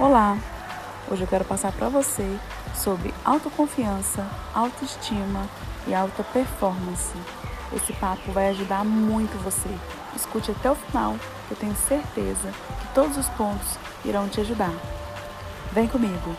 Olá! Hoje eu quero passar para você sobre autoconfiança, autoestima e alta performance. Esse papo vai ajudar muito você. Escute até o final, que eu tenho certeza que todos os pontos irão te ajudar. Vem comigo!